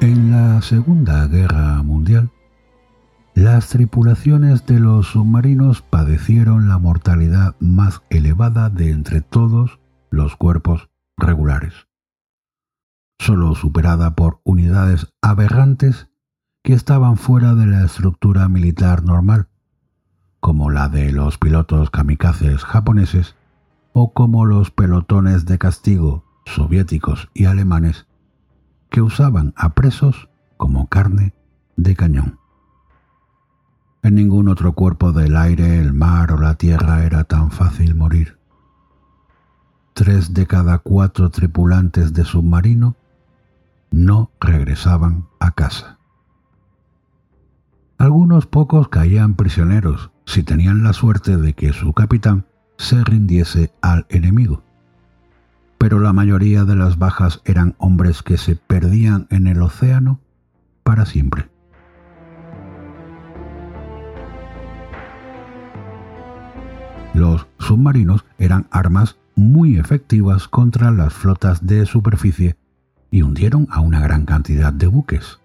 En la Segunda Guerra Mundial, las tripulaciones de los submarinos padecieron la mortalidad más elevada de entre todos los cuerpos regulares, solo superada por unidades aberrantes que estaban fuera de la estructura militar normal, como la de los pilotos kamikazes japoneses o como los pelotones de castigo soviéticos y alemanes que usaban a presos como carne de cañón. En ningún otro cuerpo del aire, el mar o la tierra era tan fácil morir. Tres de cada cuatro tripulantes de submarino no regresaban a casa. Algunos pocos caían prisioneros si tenían la suerte de que su capitán se rindiese al enemigo pero la mayoría de las bajas eran hombres que se perdían en el océano para siempre. Los submarinos eran armas muy efectivas contra las flotas de superficie y hundieron a una gran cantidad de buques,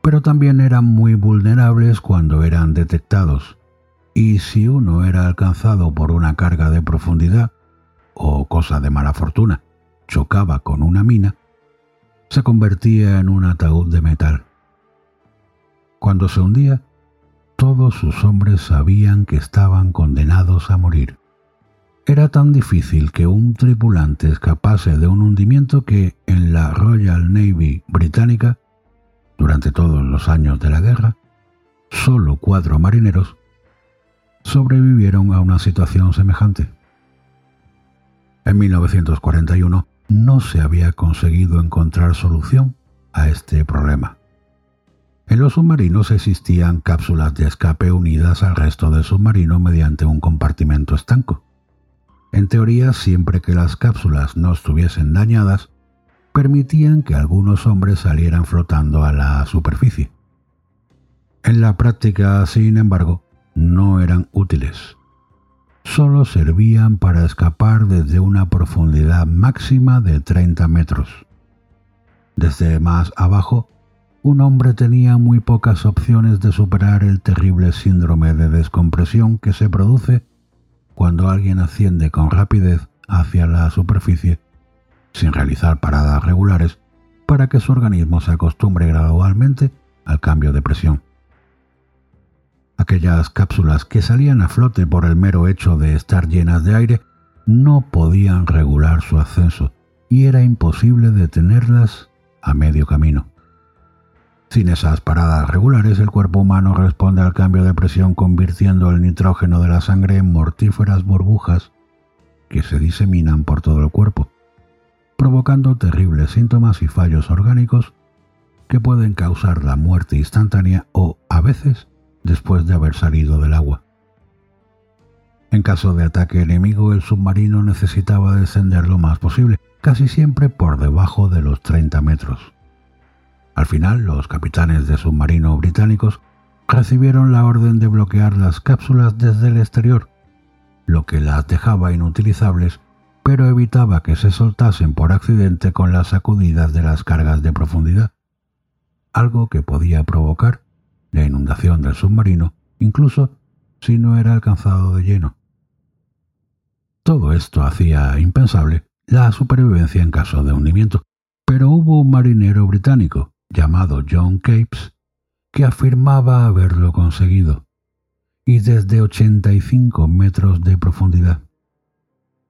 pero también eran muy vulnerables cuando eran detectados, y si uno era alcanzado por una carga de profundidad, o cosa de mala fortuna, chocaba con una mina, se convertía en un ataúd de metal. Cuando se hundía, todos sus hombres sabían que estaban condenados a morir. Era tan difícil que un tripulante escapase de un hundimiento que en la Royal Navy británica, durante todos los años de la guerra, solo cuatro marineros sobrevivieron a una situación semejante. En 1941 no se había conseguido encontrar solución a este problema. En los submarinos existían cápsulas de escape unidas al resto del submarino mediante un compartimento estanco. En teoría, siempre que las cápsulas no estuviesen dañadas, permitían que algunos hombres salieran flotando a la superficie. En la práctica, sin embargo, no eran útiles solo servían para escapar desde una profundidad máxima de 30 metros. Desde más abajo, un hombre tenía muy pocas opciones de superar el terrible síndrome de descompresión que se produce cuando alguien asciende con rapidez hacia la superficie sin realizar paradas regulares para que su organismo se acostumbre gradualmente al cambio de presión. Aquellas cápsulas que salían a flote por el mero hecho de estar llenas de aire no podían regular su ascenso y era imposible detenerlas a medio camino. Sin esas paradas regulares, el cuerpo humano responde al cambio de presión convirtiendo el nitrógeno de la sangre en mortíferas burbujas que se diseminan por todo el cuerpo, provocando terribles síntomas y fallos orgánicos que pueden causar la muerte instantánea o, a veces, después de haber salido del agua. En caso de ataque enemigo, el submarino necesitaba descender lo más posible, casi siempre por debajo de los 30 metros. Al final, los capitanes de submarino británicos recibieron la orden de bloquear las cápsulas desde el exterior, lo que las dejaba inutilizables, pero evitaba que se soltasen por accidente con las sacudidas de las cargas de profundidad, algo que podía provocar la inundación del submarino, incluso si no era alcanzado de lleno. Todo esto hacía impensable la supervivencia en caso de hundimiento, pero hubo un marinero británico llamado John Capes que afirmaba haberlo conseguido, y desde 85 metros de profundidad.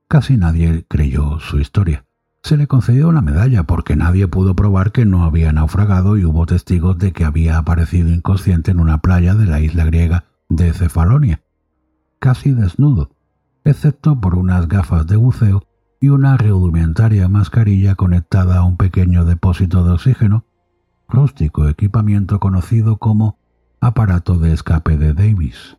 Casi nadie creyó su historia se le concedió una medalla porque nadie pudo probar que no había naufragado y hubo testigos de que había aparecido inconsciente en una playa de la isla griega de Cefalonia, casi desnudo, excepto por unas gafas de buceo y una rudimentaria mascarilla conectada a un pequeño depósito de oxígeno, rústico equipamiento conocido como aparato de escape de Davis,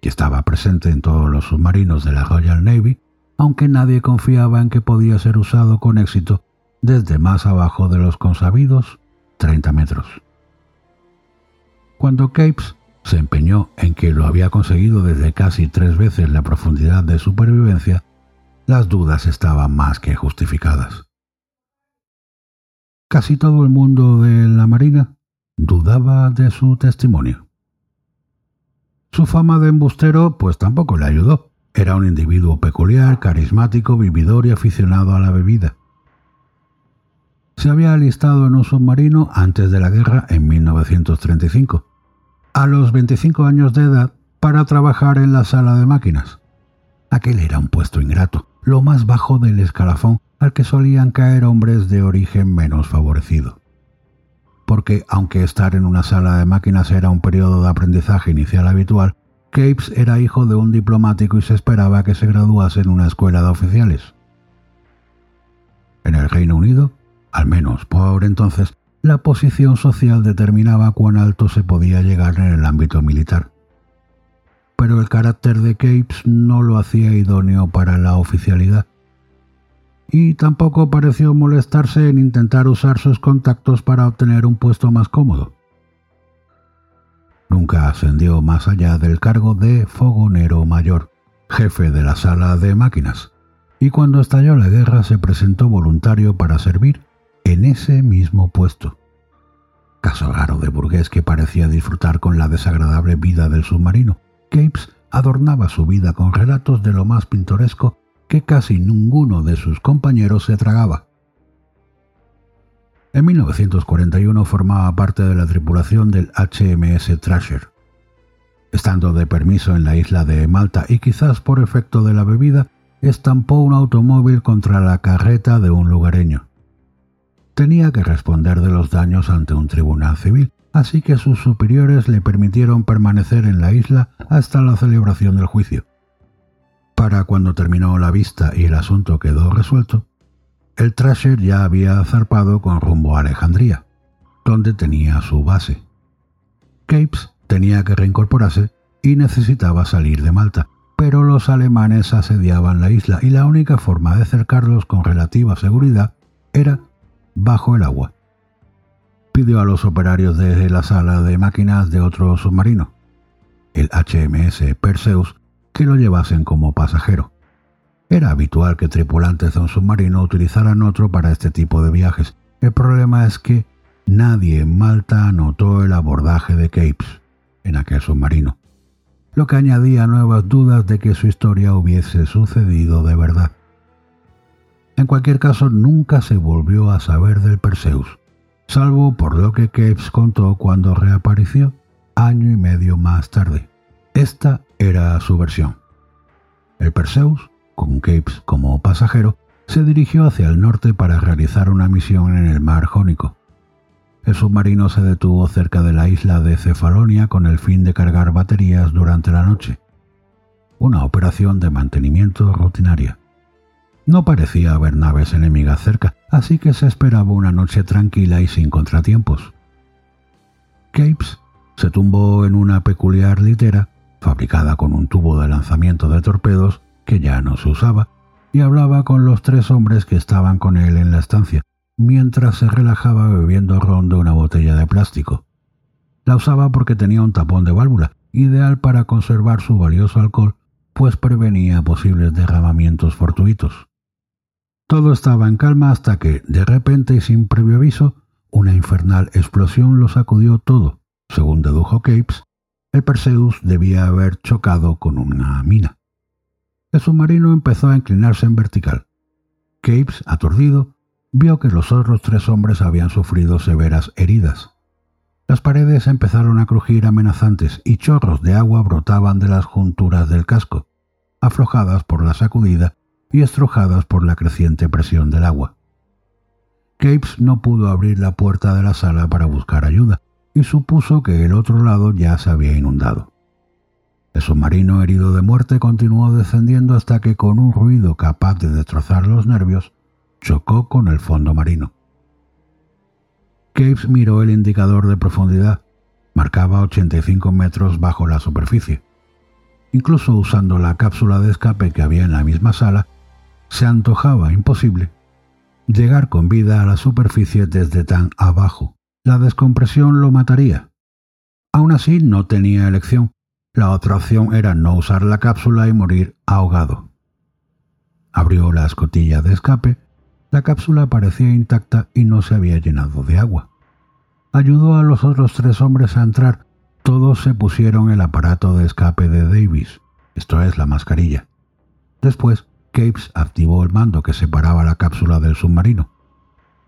que estaba presente en todos los submarinos de la Royal Navy, aunque nadie confiaba en que podía ser usado con éxito desde más abajo de los consabidos 30 metros. Cuando Capes se empeñó en que lo había conseguido desde casi tres veces la profundidad de supervivencia, las dudas estaban más que justificadas. Casi todo el mundo de la Marina dudaba de su testimonio. Su fama de embustero pues tampoco le ayudó. Era un individuo peculiar, carismático, vividor y aficionado a la bebida. Se había alistado en un submarino antes de la guerra en 1935 a los 25 años de edad para trabajar en la sala de máquinas. Aquel era un puesto ingrato, lo más bajo del escalafón al que solían caer hombres de origen menos favorecido. Porque, aunque estar en una sala de máquinas era un periodo de aprendizaje inicial habitual, Capes era hijo de un diplomático y se esperaba que se graduase en una escuela de oficiales. En el Reino Unido, al menos por entonces, la posición social determinaba cuán alto se podía llegar en el ámbito militar. Pero el carácter de Capes no lo hacía idóneo para la oficialidad. Y tampoco pareció molestarse en intentar usar sus contactos para obtener un puesto más cómodo. Nunca ascendió más allá del cargo de fogonero mayor, jefe de la sala de máquinas, y cuando estalló la guerra se presentó voluntario para servir en ese mismo puesto. Caso raro de burgués que parecía disfrutar con la desagradable vida del submarino. Capes adornaba su vida con relatos de lo más pintoresco que casi ninguno de sus compañeros se tragaba. En 1941 formaba parte de la tripulación del HMS Thrasher. Estando de permiso en la isla de Malta y quizás por efecto de la bebida, estampó un automóvil contra la carreta de un lugareño tenía que responder de los daños ante un tribunal civil, así que sus superiores le permitieron permanecer en la isla hasta la celebración del juicio. Para cuando terminó la vista y el asunto quedó resuelto, el Trasher ya había zarpado con rumbo a Alejandría, donde tenía su base. Capes tenía que reincorporarse y necesitaba salir de Malta, pero los alemanes asediaban la isla y la única forma de cercarlos con relativa seguridad era bajo el agua. Pidió a los operarios de la sala de máquinas de otro submarino, el HMS Perseus, que lo llevasen como pasajero. Era habitual que tripulantes de un submarino utilizaran otro para este tipo de viajes. El problema es que nadie en Malta notó el abordaje de Capes en aquel submarino, lo que añadía nuevas dudas de que su historia hubiese sucedido de verdad. En cualquier caso, nunca se volvió a saber del Perseus, salvo por lo que Capes contó cuando reapareció año y medio más tarde. Esta era su versión. El Perseus, con Capes como pasajero, se dirigió hacia el norte para realizar una misión en el mar Jónico. El submarino se detuvo cerca de la isla de Cefalonia con el fin de cargar baterías durante la noche. Una operación de mantenimiento rutinaria. No parecía haber naves enemigas cerca, así que se esperaba una noche tranquila y sin contratiempos. Capes se tumbó en una peculiar litera, fabricada con un tubo de lanzamiento de torpedos que ya no se usaba, y hablaba con los tres hombres que estaban con él en la estancia, mientras se relajaba bebiendo ron de una botella de plástico. La usaba porque tenía un tapón de válvula, ideal para conservar su valioso alcohol, pues prevenía posibles derramamientos fortuitos. Todo estaba en calma hasta que, de repente y sin previo aviso, una infernal explosión lo sacudió todo. Según dedujo Capes, el Perseus debía haber chocado con una mina. El submarino empezó a inclinarse en vertical. Capes, aturdido, vio que los otros tres hombres habían sufrido severas heridas. Las paredes empezaron a crujir amenazantes y chorros de agua brotaban de las junturas del casco, aflojadas por la sacudida y estrujadas por la creciente presión del agua. Capes no pudo abrir la puerta de la sala para buscar ayuda y supuso que el otro lado ya se había inundado. El submarino herido de muerte continuó descendiendo hasta que con un ruido capaz de destrozar los nervios, chocó con el fondo marino. Caves miró el indicador de profundidad. Marcaba 85 metros bajo la superficie. Incluso usando la cápsula de escape que había en la misma sala, se antojaba imposible llegar con vida a la superficie desde tan abajo. La descompresión lo mataría. Aún así, no tenía elección. La otra opción era no usar la cápsula y morir ahogado. Abrió la escotilla de escape. La cápsula parecía intacta y no se había llenado de agua. Ayudó a los otros tres hombres a entrar. Todos se pusieron el aparato de escape de Davis, esto es la mascarilla. Después Capes activó el mando que separaba la cápsula del submarino.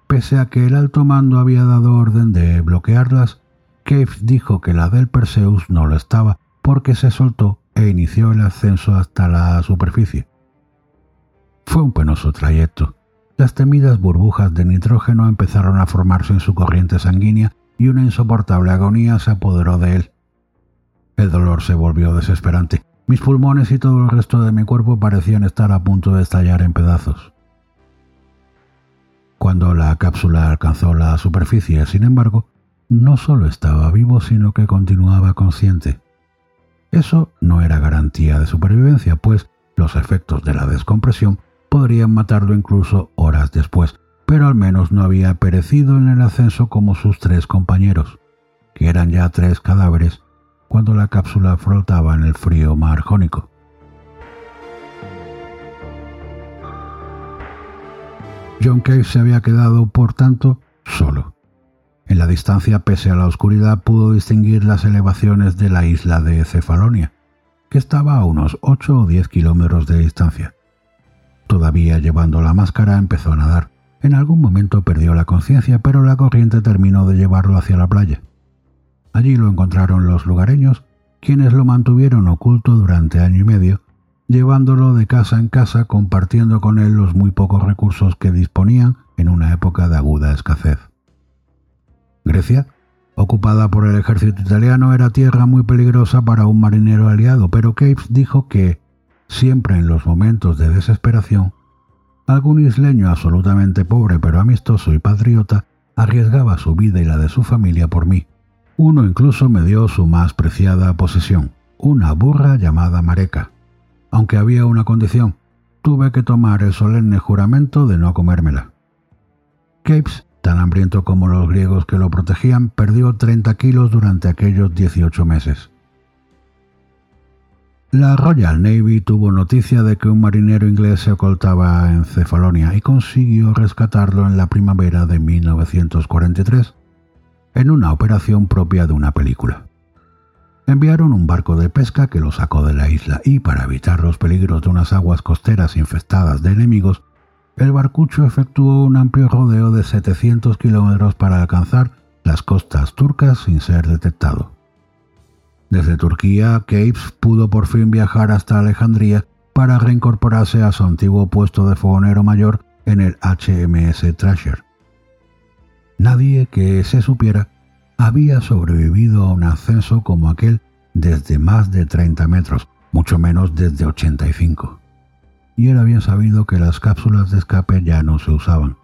Pese a que el alto mando había dado orden de bloquearlas, Capes dijo que la del Perseus no lo estaba porque se soltó e inició el ascenso hasta la superficie. Fue un penoso trayecto. Las temidas burbujas de nitrógeno empezaron a formarse en su corriente sanguínea y una insoportable agonía se apoderó de él. El dolor se volvió desesperante. Mis pulmones y todo el resto de mi cuerpo parecían estar a punto de estallar en pedazos. Cuando la cápsula alcanzó la superficie, sin embargo, no solo estaba vivo, sino que continuaba consciente. Eso no era garantía de supervivencia, pues los efectos de la descompresión podrían matarlo incluso horas después, pero al menos no había perecido en el ascenso como sus tres compañeros, que eran ya tres cadáveres cuando la cápsula flotaba en el frío mar jónico. John Cave se había quedado, por tanto, solo. En la distancia, pese a la oscuridad, pudo distinguir las elevaciones de la isla de Cefalonia, que estaba a unos 8 o 10 kilómetros de distancia. Todavía llevando la máscara, empezó a nadar. En algún momento perdió la conciencia, pero la corriente terminó de llevarlo hacia la playa. Allí lo encontraron los lugareños, quienes lo mantuvieron oculto durante año y medio, llevándolo de casa en casa compartiendo con él los muy pocos recursos que disponían en una época de aguda escasez. Grecia, ocupada por el ejército italiano, era tierra muy peligrosa para un marinero aliado, pero Capes dijo que, siempre en los momentos de desesperación, algún isleño absolutamente pobre pero amistoso y patriota arriesgaba su vida y la de su familia por mí. Uno incluso me dio su más preciada posesión, una burra llamada Mareca. Aunque había una condición, tuve que tomar el solemne juramento de no comérmela. Capes, tan hambriento como los griegos que lo protegían, perdió 30 kilos durante aquellos 18 meses. La Royal Navy tuvo noticia de que un marinero inglés se ocultaba en Cefalonia y consiguió rescatarlo en la primavera de 1943 en una operación propia de una película. Enviaron un barco de pesca que lo sacó de la isla y, para evitar los peligros de unas aguas costeras infestadas de enemigos, el barcucho efectuó un amplio rodeo de 700 kilómetros para alcanzar las costas turcas sin ser detectado. Desde Turquía, Capes pudo por fin viajar hasta Alejandría para reincorporarse a su antiguo puesto de fogonero mayor en el HMS Thrasher. Nadie que se supiera había sobrevivido a un ascenso como aquel desde más de 30 metros, mucho menos desde 85. Y era bien sabido que las cápsulas de escape ya no se usaban.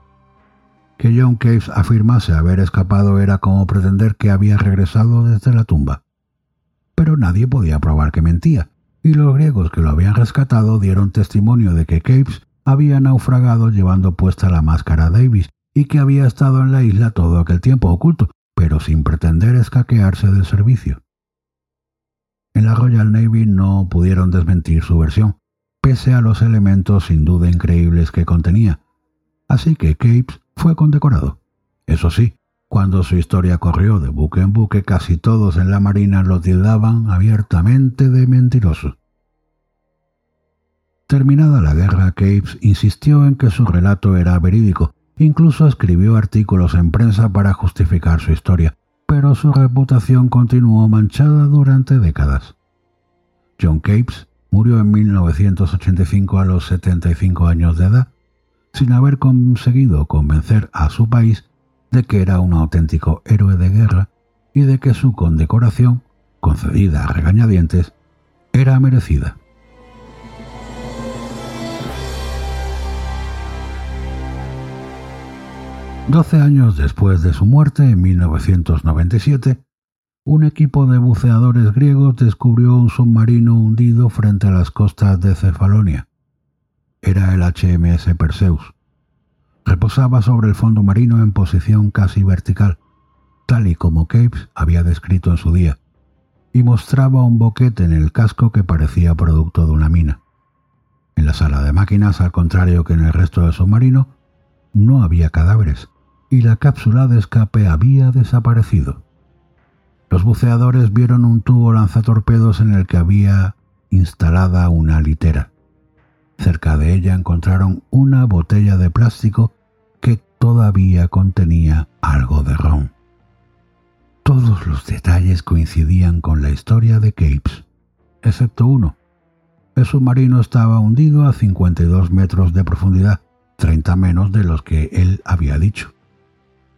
Que John Caves afirmase haber escapado era como pretender que había regresado desde la tumba. Pero nadie podía probar que mentía, y los griegos que lo habían rescatado dieron testimonio de que Caves había naufragado llevando puesta la máscara Davis y que había estado en la isla todo aquel tiempo oculto, pero sin pretender escaquearse del servicio. En la Royal Navy no pudieron desmentir su versión, pese a los elementos sin duda increíbles que contenía. Así que Capes fue condecorado. Eso sí, cuando su historia corrió de buque en buque, casi todos en la Marina lo tildaban abiertamente de mentiroso. Terminada la guerra, Capes insistió en que su relato era verídico Incluso escribió artículos en prensa para justificar su historia, pero su reputación continuó manchada durante décadas. John Capes murió en 1985 a los 75 años de edad, sin haber conseguido convencer a su país de que era un auténtico héroe de guerra y de que su condecoración, concedida a regañadientes, era merecida. Doce años después de su muerte, en 1997, un equipo de buceadores griegos descubrió un submarino hundido frente a las costas de Cefalonia. Era el HMS Perseus. Reposaba sobre el fondo marino en posición casi vertical, tal y como Capes había descrito en su día, y mostraba un boquete en el casco que parecía producto de una mina. En la sala de máquinas, al contrario que en el resto del submarino, no había cadáveres, y la cápsula de escape había desaparecido. Los buceadores vieron un tubo lanzatorpedos en el que había instalada una litera. Cerca de ella encontraron una botella de plástico que todavía contenía algo de ron. Todos los detalles coincidían con la historia de Capes, excepto uno. El submarino estaba hundido a 52 metros de profundidad, 30 menos de los que él había dicho.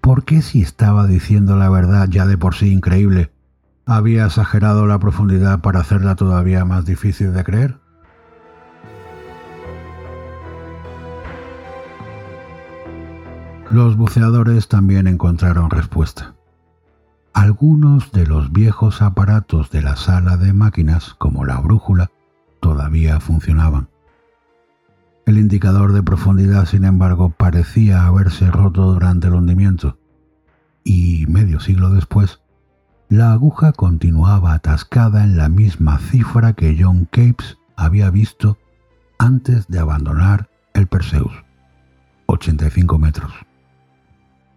¿Por qué si estaba diciendo la verdad ya de por sí increíble, había exagerado la profundidad para hacerla todavía más difícil de creer? Los buceadores también encontraron respuesta. Algunos de los viejos aparatos de la sala de máquinas, como la brújula, todavía funcionaban. El indicador de profundidad, sin embargo, parecía haberse roto durante el hundimiento, y medio siglo después, la aguja continuaba atascada en la misma cifra que John Capes había visto antes de abandonar el Perseus, 85 metros.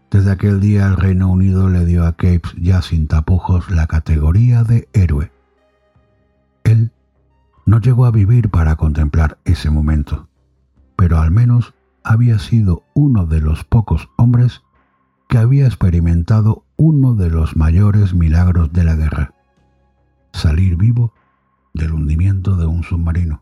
Desde aquel día el Reino Unido le dio a Capes ya sin tapujos la categoría de héroe. Él no llegó a vivir para contemplar ese momento pero al menos había sido uno de los pocos hombres que había experimentado uno de los mayores milagros de la guerra, salir vivo del hundimiento de un submarino.